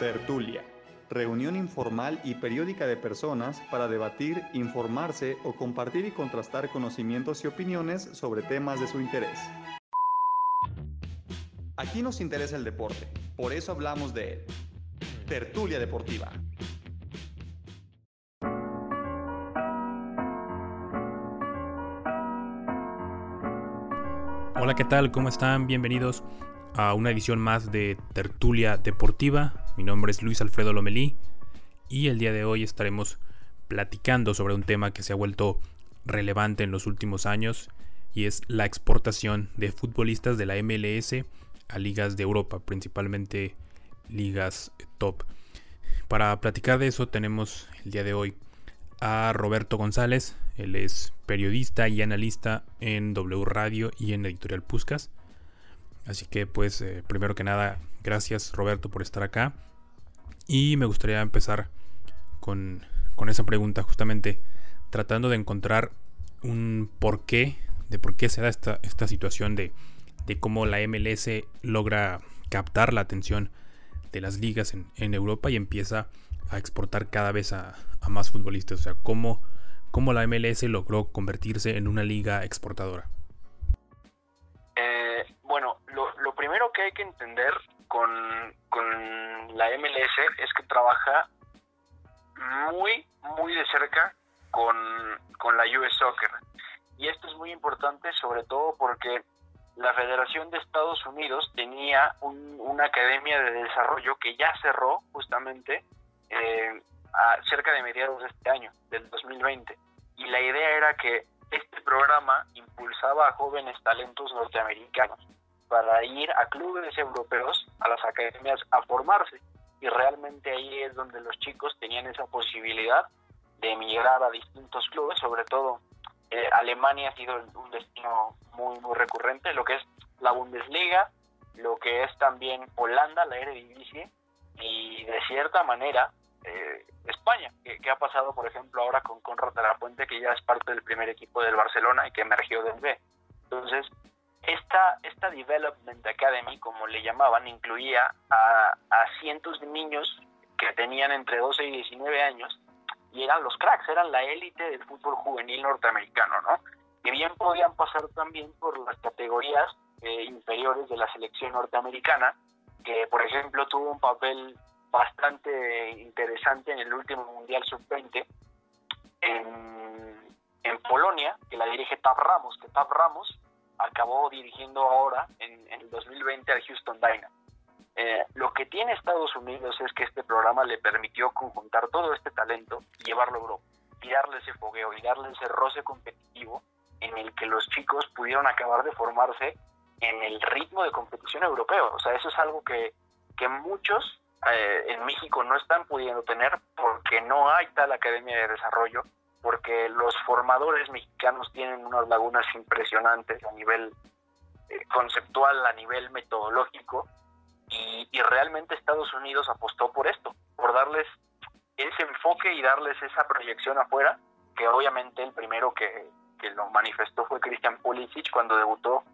Tertulia. Reunión informal y periódica de personas para debatir, informarse o compartir y contrastar conocimientos y opiniones sobre temas de su interés. Aquí nos interesa el deporte, por eso hablamos de él. Tertulia Deportiva. Hola, ¿qué tal? ¿Cómo están? Bienvenidos a una edición más de Tertulia Deportiva. Mi nombre es Luis Alfredo Lomelí y el día de hoy estaremos platicando sobre un tema que se ha vuelto relevante en los últimos años y es la exportación de futbolistas de la MLS a ligas de Europa, principalmente ligas top. Para platicar de eso tenemos el día de hoy a Roberto González, él es periodista y analista en W Radio y en Editorial Puscas. Así que pues eh, primero que nada, gracias Roberto por estar acá. Y me gustaría empezar con, esa pregunta, justamente tratando de encontrar un porqué, de por qué se da esta, esta situación de, de, cómo la MLS logra captar la atención de las ligas en, Europa y empieza a exportar cada vez a, más futbolistas. O sea, cómo cómo la MLS logró convertirse en una liga exportadora. Eh, bueno, lo, primero que hay que entender con, la MLS es que trabaja muy, muy de cerca con, la US Soccer. Y esto es muy importante sobre todo porque la Federación de Estados Unidos tenía una academia de desarrollo que ya cerró justamente eh, cerca de mediados de este año, del 2020. Y la idea era que este programa impulsaba a jóvenes talentos norteamericanos para ir a clubes europeos, a las academias, a formarse. Y realmente ahí es donde los chicos tenían esa posibilidad de emigrar a distintos clubes, sobre todo eh, Alemania ha sido un destino muy, muy recurrente, lo que es la Bundesliga, lo que es también Holanda, la Eredivisie, y de cierta manera eh, España, que, ha pasado, por ejemplo, ahora con Conrad de la Puente, que ya es parte del primer equipo del Barcelona y que emergió del B. Entonces, esta, esta Development Academy, como le llamaban, incluía a, cientos de niños que tenían entre 12 y 19 años y eran los cracks, eran la élite del fútbol juvenil norteamericano, ¿no? Que bien podían pasar también por las categorías eh, inferiores de la selección norteamericana, que por ejemplo tuvo un papel bastante interesante en el último Mundial Sub-20 en, en, Polonia, que la dirige Tab Ramos, que Tab Ramos acabó dirigiendo ahora en, el 2020 al Houston Dynamo. Eh, lo que tiene Estados Unidos es que este programa le permitió conjuntar todo este talento y llevarlo a Europa, y darle ese fogueo y darle ese roce competitivo en el que los chicos pudieron acabar de formarse en el ritmo de competición europeo. O sea, eso es algo que, que muchos eh, en México no están pudiendo tener porque no hay tal academia de desarrollo, porque los formadores mexicanos tienen unas lagunas impresionantes a nivel eh, conceptual, a nivel metodológico, y, realmente Estados Unidos apostó por esto, por darles ese enfoque y darles esa proyección afuera, que obviamente el primero que, que lo manifestó fue Christian Pulisic cuando debutó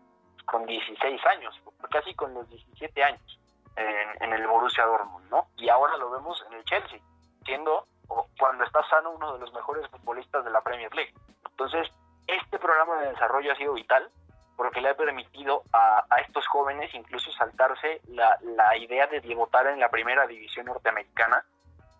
con 16 años, casi con los 17 años en, el Borussia Dortmund, ¿no? Y ahora lo vemos en el Chelsea, siendo cuando está sano uno de los mejores futbolistas de la Premier League. Entonces, este programa de desarrollo ha sido vital porque le ha permitido a, estos jóvenes incluso saltarse la, la idea de debutar en la primera división norteamericana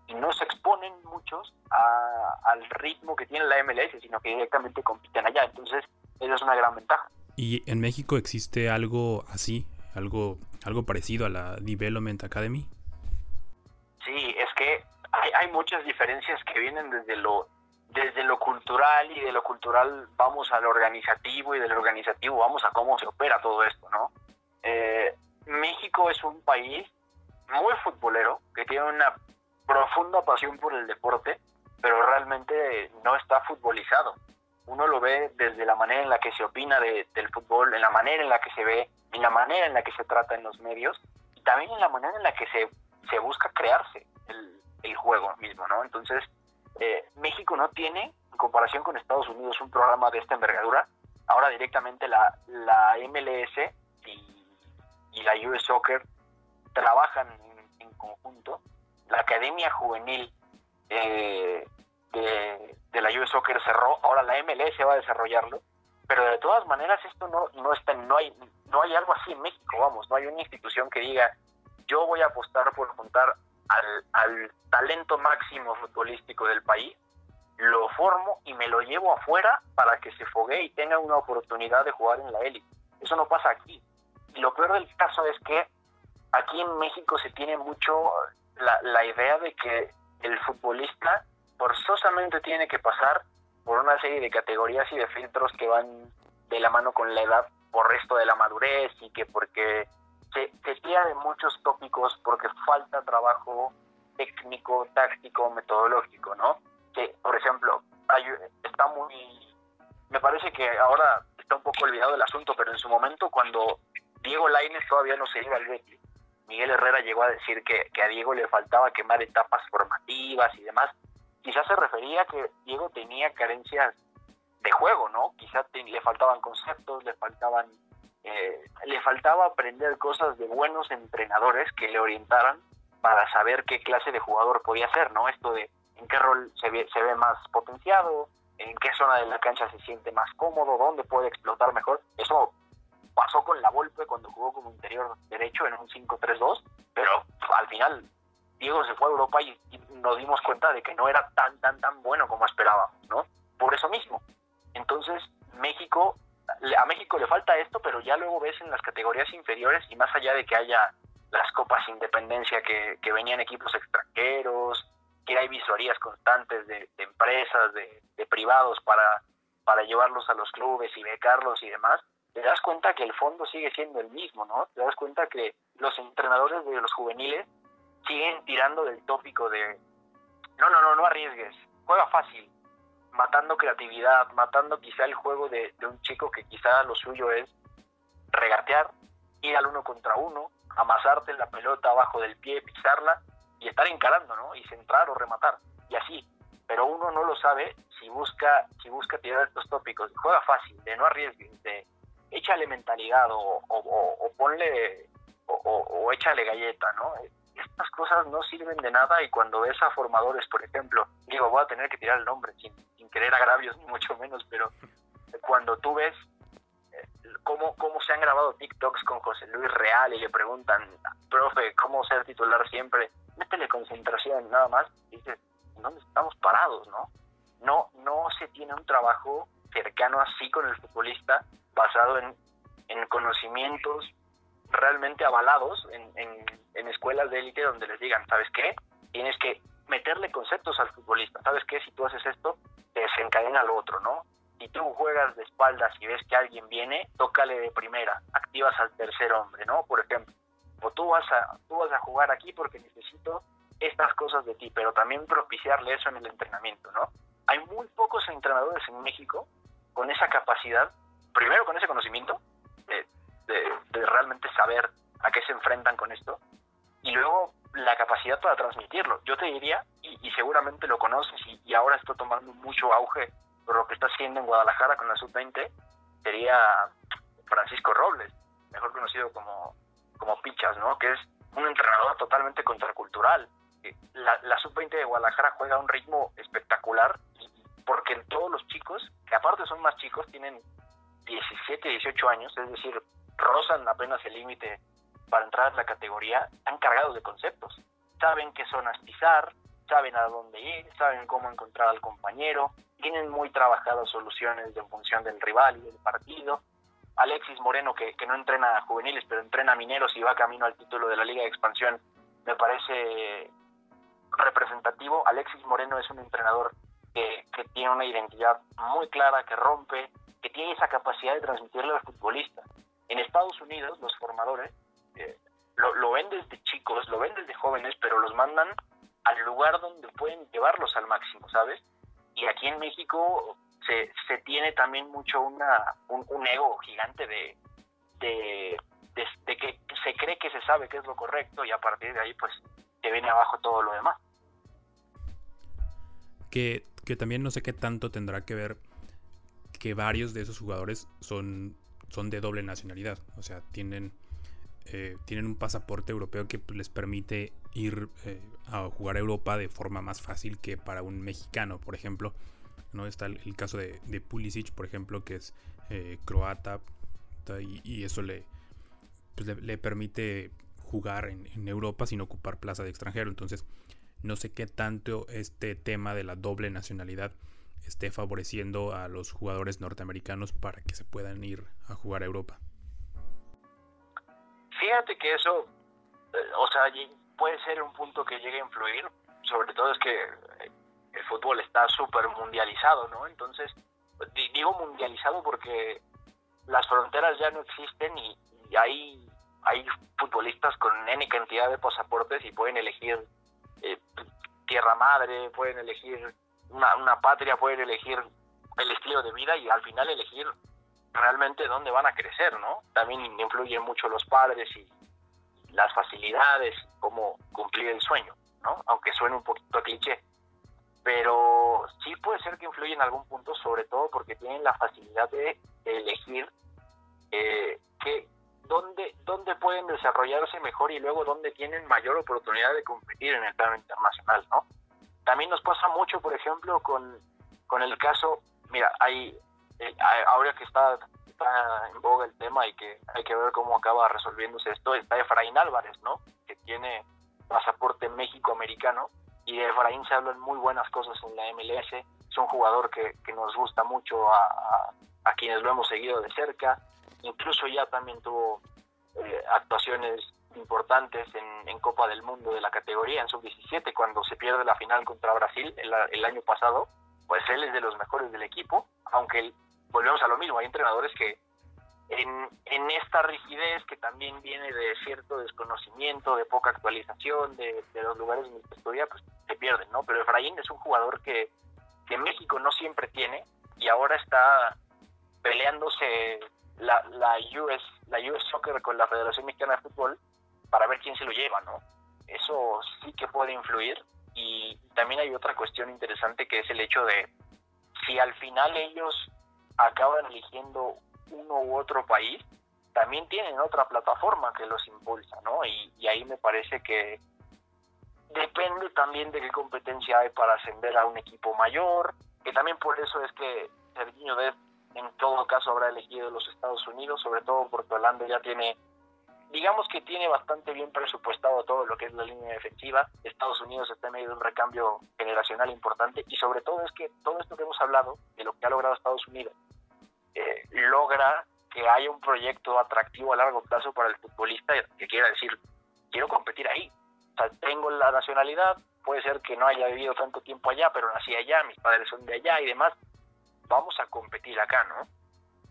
y no se exponen muchos al ritmo que tiene la MLS, sino que directamente compiten allá. Entonces, esa es una gran ventaja. ¿Y en México existe algo así? algo, algo parecido a la Development Academy? Hay, muchas diferencias que vienen desde lo, desde lo cultural y de lo cultural vamos al organizativo y del organizativo vamos a cómo se opera todo esto, ¿no? Eh, México es un país muy futbolero que tiene una profunda pasión por el deporte, pero realmente no está futbolizado. Uno lo ve desde la manera en la que se opina de, del fútbol, en la manera en la que se ve en la manera en la que se trata en los medios y también en la manera en la que se, se busca crearse el, el juego mismo, ¿no? Entonces, eh, México no tiene, en comparación con Estados Unidos, un programa de esta envergadura. Ahora directamente la, la MLS y, la US Soccer trabajan en, conjunto la academia juvenil eh, de, de, la US Soccer cerró, ahora la MLS va a desarrollarlo, pero de todas maneras esto no, no está, no hay, no hay algo así en México, vamos, no hay una institución que diga yo voy a apostar por juntar al, al talento máximo futbolístico del país, lo formo y me lo llevo afuera para que se fogue y tenga una oportunidad de jugar en la élite. Eso no pasa aquí. Y lo peor del caso es que aquí en México se tiene mucho la, la idea de que el futbolista forzosamente tiene que pasar por una serie de categorías y de filtros que van de la mano con la edad por resto de la madurez y que porque se, se de muchos tópicos porque falta trabajo técnico, táctico, metodológico, ¿no? Que, por ejemplo, está muy... Me parece que ahora está un poco olvidado el asunto, pero en su momento cuando Diego Lainez todavía no se iba al Betis, Miguel Herrera llegó a decir que, que a Diego le faltaba quemar etapas formativas y demás. Quizás se refería a que Diego tenía carencias de juego, ¿no? Quizás le faltaban conceptos, le faltaban eh, le faltaba aprender cosas de buenos entrenadores que le orientaran para saber qué clase de jugador podía ser, ¿no? Esto de en qué rol se ve, más potenciado, en qué zona de la cancha se siente más cómodo, dónde puede explotar mejor. Eso pasó con la Volpe cuando jugó como interior derecho en un 5-3-2, pero al final Diego se fue a Europa y, y, nos dimos cuenta de que no era tan, tan, tan bueno como esperábamos, ¿no? Por eso mismo. Entonces, México a México le falta esto, pero ya luego ves en las categorías inferiores y más allá de que haya las copas independencia que, venían equipos extranjeros, que hay visorías constantes de, de empresas, de, de, privados para, para llevarlos a los clubes y becarlos y demás, te das cuenta que el fondo sigue siendo el mismo, ¿no? Te das cuenta que los entrenadores de los juveniles siguen tirando del tópico de no, no, no, no arriesgues, juega fácil, matando creatividad, matando quizá el juego de, de, un chico que quizá lo suyo es regatear, ir al uno contra uno, amasarte la pelota abajo del pie, pisarla y estar encarando, ¿no? Y centrar o rematar, y así. Pero uno no lo sabe si busca, si busca tirar estos tópicos, juega fácil, de no arriesgues, de échale mentalidad o, o, o, o ponle o, échale galleta, ¿no? Estas cosas no sirven de nada y cuando ves a formadores, por ejemplo, digo, voy a tener que tirar el nombre sin, querer agravios, ni mucho menos, pero cuando tú ves eh, cómo, cómo se han grabado TikToks con José Luis Real y le preguntan, profe, ¿cómo ser titular siempre? Métele concentración, nada más, dices, ¿dónde estamos parados, no? No, no se tiene un trabajo cercano así con el futbolista basado en, en conocimientos realmente avalados en, en, en escuelas de élite donde les digan, ¿sabes qué? Tienes que meterle conceptos al futbolista. ¿Sabes qué? Si tú haces esto, te desencadena lo otro, ¿no? Si tú juegas de espaldas y ves que alguien viene, tócale de primera, activas al tercer hombre, ¿no? Por ejemplo, o tú vas a, tú vas a jugar aquí porque necesito estas cosas de ti, pero también propiciarle eso en el entrenamiento, ¿no? Hay muy pocos entrenadores en México con esa capacidad, primero con ese conocimiento de, realmente saber a qué se enfrentan con esto, y luego la capacidad para transmitirlo. Yo te diría, y, y seguramente lo conoces, y, y, ahora está tomando mucho auge por lo que está haciendo en Guadalajara con la sub-20, sería Francisco Robles, mejor conocido como, como Pichas, ¿no? Que es un entrenador totalmente contracultural. La, la sub-20 de Guadalajara juega a un ritmo espectacular, porque todos los chicos, que aparte son más chicos, tienen 17, 18 años, es decir, rozan apenas el límite para entrar a la categoría están cargados de conceptos. Saben qué zonas pisar, saben a dónde ir, saben cómo encontrar al compañero, tienen muy trabajadas soluciones en función del rival y del partido. Alexis Moreno, que, que no entrena a juveniles, pero entrena a mineros y va camino al título de la Liga de Expansión, me parece representativo. Alexis Moreno es un entrenador que, que tiene una identidad muy clara, que rompe, que tiene esa capacidad de transmitirle al futbolista. En Estados Unidos, los formadores lo, lo, ven desde chicos, lo ven desde jóvenes, pero los mandan al lugar donde pueden llevarlos al máximo, ¿sabes? Y aquí en México se, se tiene también mucho una, un, ego gigante de, de, que se cree que se sabe qué es lo correcto y a partir de ahí pues te viene abajo todo lo demás. Que, que también no sé qué tanto tendrá que ver que varios de esos jugadores son, son de doble nacionalidad, o sea, tienen eh, tienen un pasaporte europeo que les permite ir eh, a jugar a Europa de forma más fácil que para un mexicano, por ejemplo. ¿no? Está el, caso de, Pulisic, por ejemplo, que es eh, croata y, eso pues, le, le, permite jugar en, en, Europa sin ocupar plaza de extranjero. Entonces, no sé qué tanto este tema de la doble nacionalidad esté favoreciendo a los jugadores norteamericanos para que se puedan ir a jugar a Europa. Fíjate que eso, eh, o sea, puede ser un punto que llegue a influir, sobre todo es que eh, el fútbol está súper mundializado, ¿no? Entonces, digo mundializado porque las fronteras ya no existen y, hay, hay futbolistas con N cantidad de pasaportes y pueden elegir eh, tierra madre, pueden elegir una, una patria, pueden elegir el estilo de vida y al final elegir realmente dónde van a crecer, ¿no? También influyen mucho los padres y las facilidades, cómo cumplir el sueño, ¿no? Aunque suene un poquito cliché. Pero sí puede ser que influye en algún punto, sobre todo porque tienen la facilidad de elegir eh, dónde, dónde pueden desarrollarse mejor y luego dónde tienen mayor oportunidad de competir en el plano internacional, ¿no? También nos pasa mucho, por ejemplo, con, con el caso, mira, hay, eh, ahora que está, en boga el tema y que hay que ver cómo acaba resolviéndose esto, está Efraín Álvarez, ¿no? Que tiene pasaporte México-americano y de Efraín se hablan muy buenas cosas en la MLS. Es un jugador que, que nos gusta mucho a, quienes lo hemos seguido de cerca. Incluso ya también tuvo eh, actuaciones importantes en, Copa del Mundo de la categoría en sub-17 cuando se pierde la final contra Brasil el, el, año pasado, pues él es de los mejores del equipo, aunque volvemos a lo mismo, hay entrenadores que en, en esta rigidez que también viene de cierto desconocimiento, de poca actualización de, de los lugares en los que estudia, pues se pierden, ¿no? Pero Efraín es un jugador que, que México no siempre tiene y ahora está peleándose la, la, US, la US Soccer con la Federación Mexicana de Fútbol para ver quién se lo lleva, ¿no? Eso sí que puede influir y también hay otra cuestión interesante que es el hecho de si al final ellos acaban eligiendo uno u otro país, también tienen otra plataforma que los impulsa, ¿no? Y, ahí me parece que depende también de qué competencia hay para ascender a un equipo mayor, que también por eso es que Serginho Dest en todo caso habrá elegido los Estados Unidos, sobre todo porque Holanda ya tiene digamos que tiene bastante bien presupuestado todo lo que es la línea defensiva. Estados Unidos está en medio de un recambio generacional importante y sobre todo es que todo esto que hemos hablado, de lo que ha logrado Estados Unidos, eh, logra que haya un proyecto atractivo a largo plazo para el futbolista que quiera decir, quiero competir ahí. O sea, tengo la nacionalidad, puede ser que no haya vivido tanto tiempo allá, pero nací allá, mis padres son de allá y demás. Vamos a competir acá, ¿no?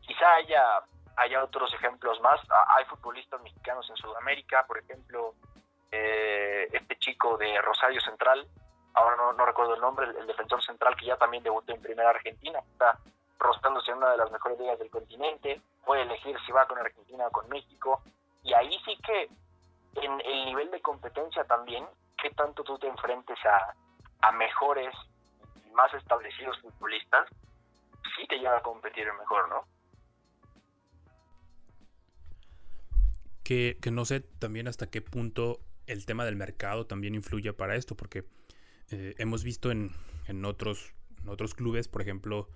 Quizá haya hay otros ejemplos más. Ah, hay futbolistas mexicanos en Sudamérica, por ejemplo, eh, este chico de Rosario Central, ahora no, recuerdo el nombre, el, defensor central que ya también debutó en Primera Argentina, está rostándose en una de las mejores ligas del continente, puede elegir si va con Argentina o con México, y ahí sí que en el nivel de competencia también, qué tanto tú te enfrentes a, a mejores, más establecidos futbolistas, sí te lleva a competir mejor, ¿no? que, no sé también hasta qué punto el tema del mercado también influye para esto, porque eh, hemos visto en, otros, otros clubes, por ejemplo,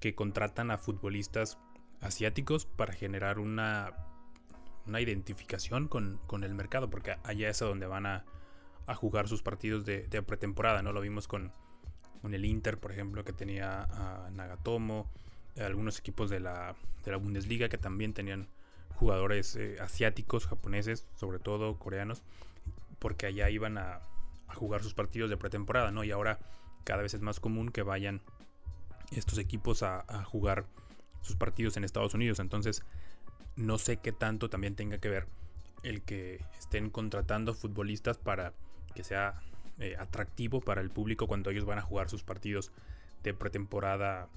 que contratan a futbolistas asiáticos para generar una, una identificación con, el mercado, porque allá es a donde van a, jugar sus partidos de, pretemporada, ¿no? Lo vimos con, con, el Inter, por ejemplo, que tenía a Nagatomo, algunos equipos de la, de la Bundesliga que también tenían jugadores eh, asiáticos, japoneses, sobre todo coreanos, porque allá iban a, jugar sus partidos de pretemporada, ¿no? Y ahora cada vez es más común que vayan estos equipos a, jugar sus partidos en Estados Unidos. Entonces, no sé qué tanto también tenga que ver el que estén contratando futbolistas para que sea eh, atractivo para el público cuando ellos van a jugar sus partidos de pretemporada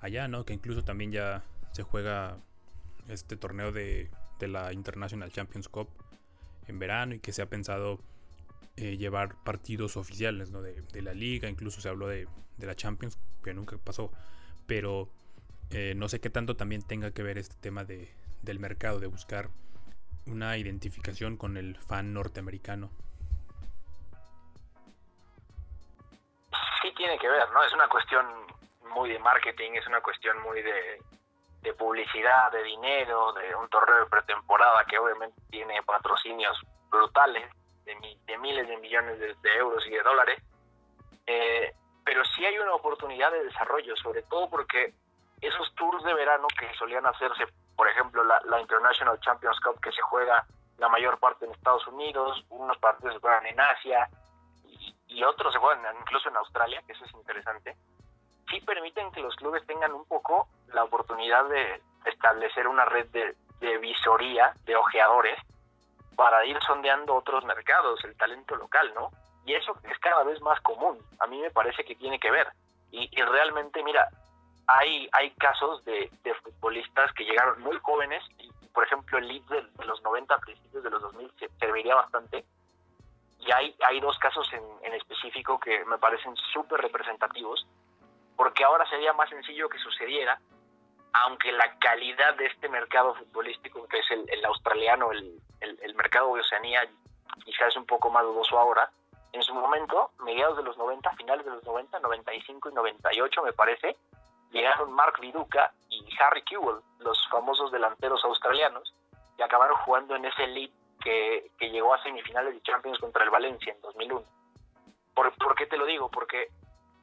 allá, ¿no? Que incluso también ya se juega este torneo de, la International Champions Cup en verano y que se ha pensado eh, llevar partidos oficiales de, la liga, incluso se habló de, la Champions, que nunca pasó, pero eh, no sé qué tanto también tenga que ver este tema de, del mercado, de buscar una identificación con el fan norteamericano. tiene que ver, ¿no? Es una cuestión muy de marketing, es una cuestión muy de, publicidad, de dinero, de un torneo de pretemporada que obviamente tiene patrocinios brutales de, de miles de millones de, euros y de dólares. Eh, pero sí hay una oportunidad de desarrollo, sobre todo porque esos tours de verano que solían hacerse, por ejemplo, la, la International Champions Cup que se juega la mayor parte en Estados Unidos, unos partidos se juegan en Asia y, otros se juegan incluso en Australia, que eso es interesante, sí permiten que los clubes tengan un poco la oportunidad de establecer una red de, de visoría, de ojeadores, para ir sondeando otros mercados, el talento local, ¿no? Y eso es cada vez más común. A mí me parece que tiene que ver. Y, realmente, mira, hay, hay casos de, de, futbolistas que llegaron muy jóvenes y por ejemplo, el lead de, los 90 a principios de los 2000 se serviría bastante. Y hay, hay dos casos en, en específico que me parecen súper representativos, porque ahora sería más sencillo que sucediera, aunque la calidad de este mercado futbolístico, que es el, el australiano, el, el, el, mercado de Oceanía, quizás es un poco más dudoso ahora, en su momento, mediados de los 90, finales de los 90, 95 y 98 me parece, llegaron Mark Viduka y Harry Kewell, los famosos delanteros australianos, y acabaron jugando en ese league que, que llegó a semifinales de Champions contra el Valencia en 2001. ¿Por, ¿Por qué te lo digo? Porque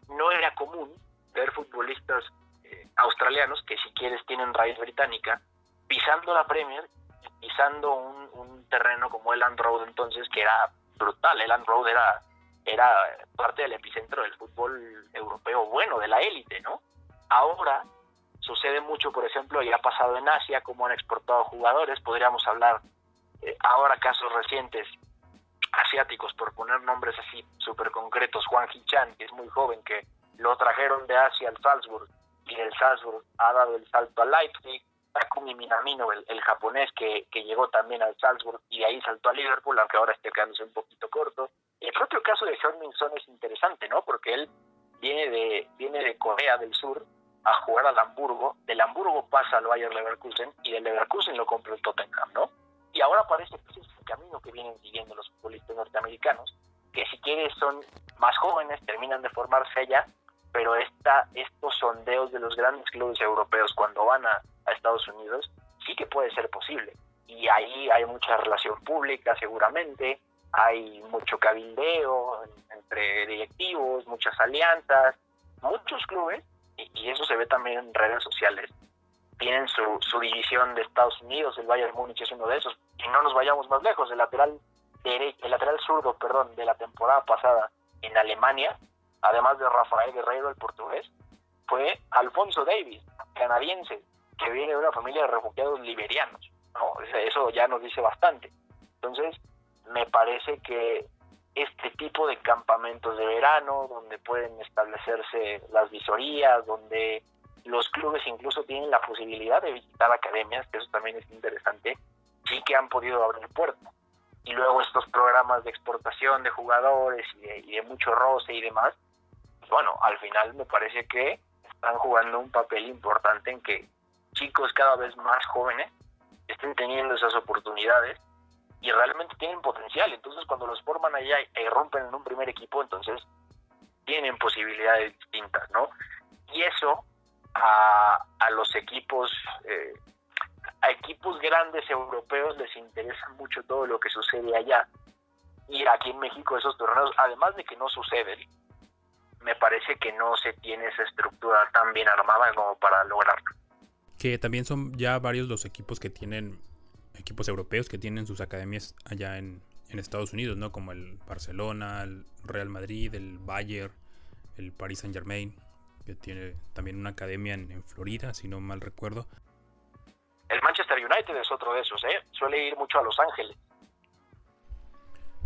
no era común ver futbolistas eh, australianos, que si quieres tienen raíz británica, pisando la Premier, pisando un, terreno como el Road entonces, que era brutal. El Road era, era parte del epicentro del fútbol europeo bueno, de la élite, ¿no? Ahora sucede mucho, por ejemplo, y ha pasado en Asia, como han exportado jugadores, podríamos hablar eh, ahora casos recientes asiáticos, por poner nombres así súper concretos, Juan Hichan, que es muy joven, que lo trajeron de Asia al Salzburg, y del Salzburg ha dado el salto al Leipzig, Takumi Minamino, el, el japonés que, que, llegó también al Salzburg y ahí saltó a Liverpool, aunque ahora esté quedándose un poquito corto. El propio caso de Heung-Min es interesante, ¿no? Porque él viene de, viene de Corea del Sur, a jugar al Hamburgo, del Hamburgo pasa al Bayer Leverkusen y del Leverkusen lo compra el Tottenham, ¿no? Y ahora parece que ese es el camino que vienen siguiendo los futbolistas norteamericanos, que si quieres son más jóvenes, terminan de formarse allá, pero esta, estos sondeos de los grandes clubes europeos cuando van a, Estados Unidos sí que puede ser posible. Y ahí hay mucha relación pública seguramente, hay mucho cabildeo entre directivos, muchas alianzas, muchos clubes y eso se ve también en redes sociales, tienen su, su división de Estados Unidos, el Bayern Múnich es uno de esos, y no nos vayamos más lejos, el lateral derecho, el lateral zurdo, perdón, de la temporada pasada en Alemania, además de Rafael Guerrero, el portugués, fue Alfonso Davis, canadiense, que viene de una familia de refugiados liberianos. No, eso ya nos dice bastante. Entonces, me parece que este tipo de campamentos de verano donde pueden establecerse las visorías, donde los clubes incluso tienen la posibilidad de visitar academias, que eso también es interesante, sí que han podido abrir puertas. Y luego estos programas de exportación de jugadores y de, mucho roce y demás, bueno, al final me parece que están jugando un papel importante en que chicos cada vez más jóvenes estén teniendo esas oportunidades y realmente tienen potencial. Entonces, cuando los forman allá y rompen en un primer equipo, entonces tienen posibilidades distintas, ¿no? Y eso a, a los equipos, eh, a equipos grandes europeos les interesa mucho todo lo que sucede allá. Y aquí en México esos torneos, además de que no suceden, me parece que no se tiene esa estructura tan bien armada como para lograrlo. Que también son ya varios los equipos que tienen equipos europeos que tienen sus academias allá en, Estados Unidos, ¿no? Como el Barcelona, el Real Madrid, el Bayern, el Paris Saint Germain, que tiene también una academia en, Florida, si no mal recuerdo. El Manchester United es otro de esos, ¿eh? Suele ir mucho a Los Ángeles.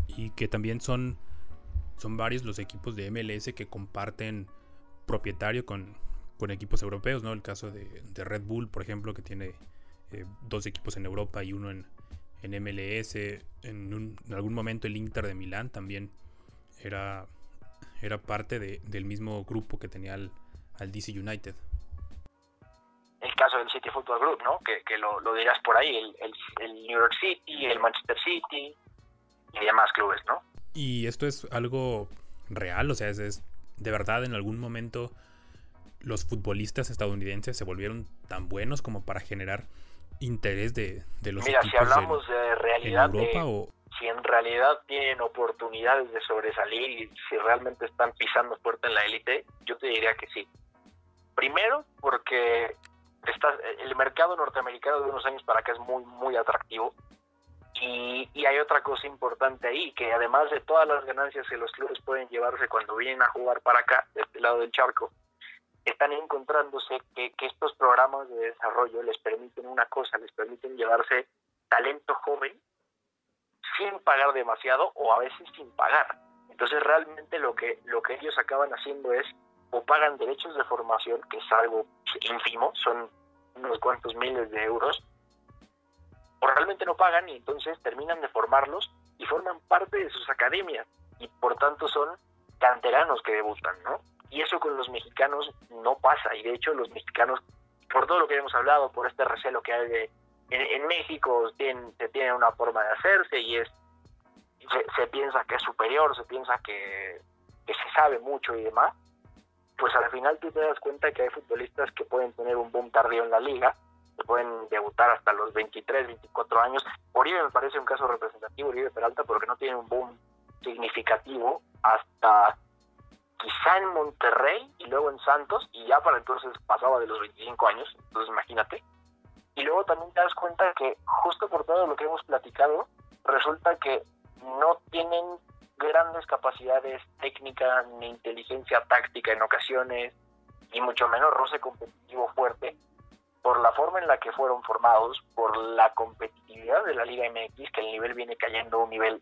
Y que también son, son varios los equipos de MLS que comparten propietario con, con equipos europeos, ¿no? El caso de, de Red Bull, por ejemplo, que tiene eh, dos equipos en Europa y uno en, en MLS. En, algún momento el Inter de Milán también era, era parte de, del mismo grupo que tenía al, DC United. El caso del City Football Group, ¿no? Que, que lo, dirás por ahí, el, el, New York City, el Manchester City y demás clubes, ¿no? Y esto es algo real, o sea, es, ¿De verdad en algún momento los futbolistas estadounidenses se volvieron tan buenos como para generar interés de, los Mira, si hablamos de realidad Europa o si en realidad tienen oportunidades de sobresalir y si realmente están pisando fuerte en la élite, yo te diría que sí. Primero, porque está, el mercado norteamericano de unos años para acá es muy, muy atractivo. Y, y, hay otra cosa importante ahí, que además de todas las ganancias que los clubes pueden llevarse cuando vienen a jugar para acá, de este lado del charco, están encontrándose que, estos programas de desarrollo les permiten una cosa, les permiten llevarse talento joven sin pagar demasiado o a veces sin pagar. Entonces realmente lo que, lo que ellos acaban haciendo es o pagan derechos de formación, que es algo ínfimo, son unos cuantos miles de euros, o realmente no pagan y entonces terminan de formarlos y forman parte de sus academias y por tanto son canteranos que debutan, ¿no? Y eso con los mexicanos no pasa y de hecho los mexicanos, por todo lo que hemos hablado, por este recelo que hay de en, México tiene, se tiene una forma de hacerse y es se, piensa que es superior, se piensa que, se sabe mucho y demás, pues al final tú te das cuenta que hay futbolistas que pueden tener un boom tardío en la liga, que pueden debutar hasta los 23, 24 años. Oribe me parece un caso representativo, Oribe Peralta, porque no tiene un boom significativo hasta quizá en Monterrey y luego en Santos, y ya para entonces pasaba de los 25 años, entonces imagínate. Y luego también te das cuenta que justo por todo lo que hemos platicado, resulta que no tienen grandes capacidades técnicas ni inteligencia táctica en ocasiones, y mucho menos roce competitivo fuerte, por la forma en la que fueron formados, por la competitividad de la Liga MX, que el nivel viene cayendo un nivel...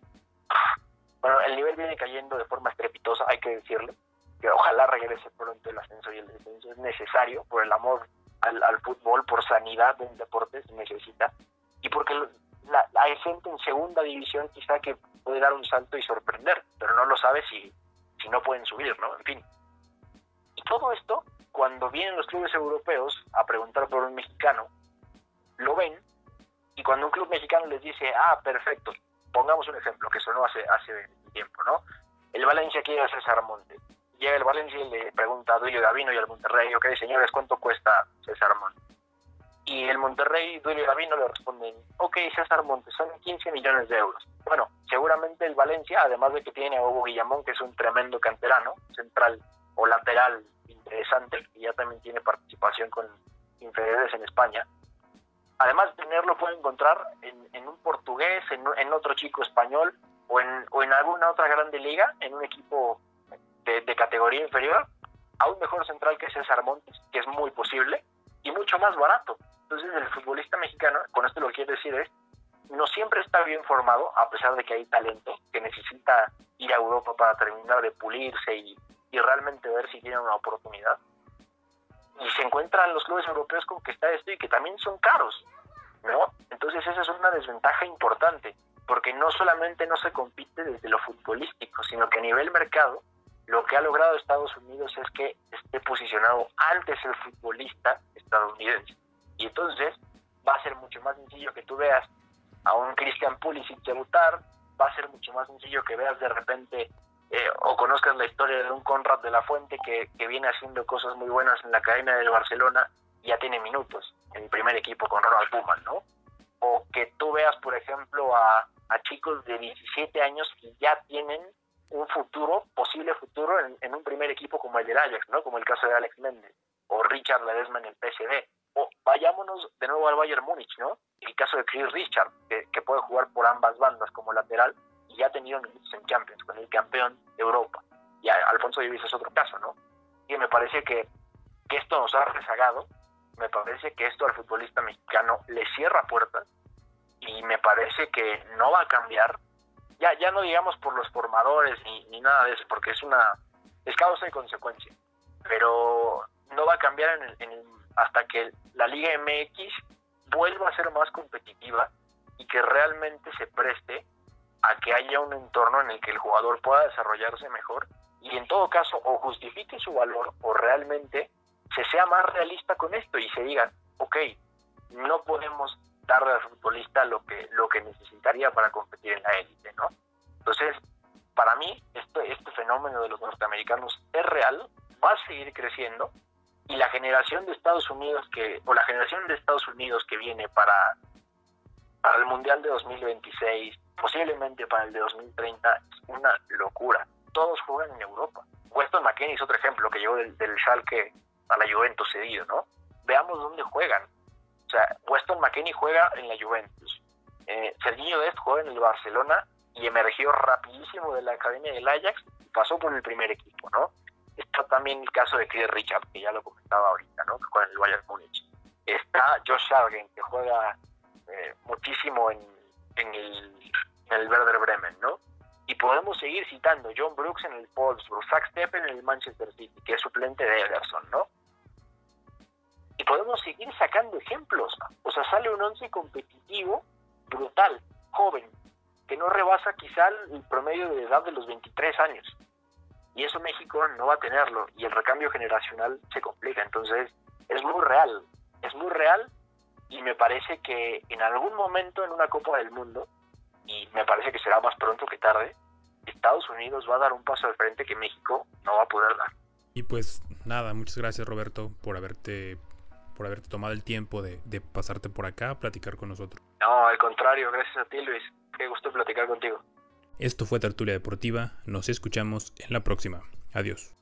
Bueno, el nivel viene cayendo de forma estrepitosa, hay que decirlo, que ojalá regrese pronto el ascenso y el descenso, es necesario por el amor al, fútbol por sanidad en deportes necesita y porque la, hay gente en segunda división quizá que puede dar un salto y sorprender, pero no lo sabe si, si no pueden subir, ¿no? En fin. Y todo esto, cuando vienen los clubes europeos a preguntar por un mexicano, lo ven y cuando un club mexicano les dice, ah, perfecto, pongamos un ejemplo que sonó hace, hace tiempo, ¿no? El Valencia quiere a César Montes llega el Valencia y le pregunta a Duilio Davino y al Monterrey, ok, señores, ¿cuánto cuesta César Montes? Y el Monterrey Duilio Davino le responden, ok, César Montes, son 15 millones de euros. Bueno, seguramente el Valencia, además de que tiene a Hugo Guillamón, que es un tremendo canterano, central o lateral interesante, y ya también tiene participación con inferiores en España, además de tenerlo puede encontrar en, un portugués, en, en, otro chico español o en, o en alguna otra grande liga, en un equipo de, categoría inferior a un mejor central que César Montes, que es muy posible y mucho más barato. Entonces el futbolista mexicano, con esto lo que quiero decir es, no siempre está bien formado, a pesar de que hay talento, que necesita ir a Europa para terminar de pulirse y, y realmente ver si tiene una oportunidad. Y se encuentran los clubes europeos con que está esto y que también son caros, ¿no? Entonces esa es una desventaja importante, porque no solamente no se compite desde lo futbolístico, sino que a nivel mercado lo que ha logrado Estados Unidos es que esté posicionado antes el futbolista estadounidense. Y entonces va a ser mucho más sencillo que tú veas a un Christian Pulisic debutar, va a ser mucho más sencillo que veas de repente eh, o conozcas la historia de un Conrad de la Fuente que, viene haciendo cosas muy buenas en la Academia del Barcelona y ya tiene minutos en el primer equipo con Ronald Koeman, ¿no? O que tú veas, por ejemplo, a, a chicos de 17 años que ya tienen un futuro, posible futuro en, un primer equipo como el del Ajax, ¿no? Como el caso de Alex Méndez o Richard Ledesma en el PSG. O vayámonos de nuevo al Bayern Múnich, ¿no? El caso de Chris Richard, que, puede jugar por ambas bandas como lateral y ha tenido minutos en Champions con el campeón de Europa. Y Alfonso Davies es otro caso, ¿no? Y me parece que, que esto nos ha rezagado, me parece que esto al futbolista mexicano le cierra puertas y me parece que no va a cambiar ya, ya no digamos por los formadores ni, ni nada de eso, porque es una es causa y consecuencia, pero no va a cambiar en hasta que la Liga MX vuelva a ser más competitiva y que realmente se preste a que haya un entorno en el que el jugador pueda desarrollarse mejor y en todo caso o justifique su valor o realmente se sea más realista con esto y se diga, ok, no podemos darle al futbolista lo que, lo que necesitaría para competir en la élite, ¿no? Entonces, para mí este, este fenómeno de los norteamericanos es real, va a seguir creciendo y la generación de Estados Unidos que o la generación de Estados Unidos que viene para para el mundial de 2026 posiblemente para el de 2030 es una locura. Todos juegan en Europa. Weston McKennie es otro ejemplo que llegó del, del Schalke a la Juventus cedido no veamos dónde juegan. O sea Weston McKennie juega en la Juventus. Eh, Serginho Dest juega en el Barcelona y emergió rapidísimo de la academia del Ajax y pasó por el primer equipo no Está también el caso de Chris Richard, que ya lo comentaba ahorita, ¿no? que juega en el Bayern Múnich. Está Josh Sargent, que juega eh, muchísimo en, en, el, en el Werder Bremen, ¿no? Y podemos seguir citando John Brooks en el Wolfsburg, Zach Steppen en el Manchester City, que es suplente de Ederson, ¿no? Y podemos seguir sacando ejemplos. O sea, sale un once competitivo, brutal, joven, que no rebasa quizá el promedio de edad de los 23 años y eso México no va a tenerlo y el recambio generacional se complica. Entonces es muy real, es muy real y me parece que en algún momento en una Copa del Mundo, y me parece que será más pronto que tarde, Estados Unidos va a dar un paso al frente que México no va a poder dar. Y pues nada, muchas gracias Roberto por haberte por haberte tomado el tiempo de, de pasarte por acá a platicar con nosotros. No, al contrario, gracias a ti Luis, qué gusto platicar contigo. Esto fue Tertulia Deportiva, nos escuchamos en la próxima. Adiós.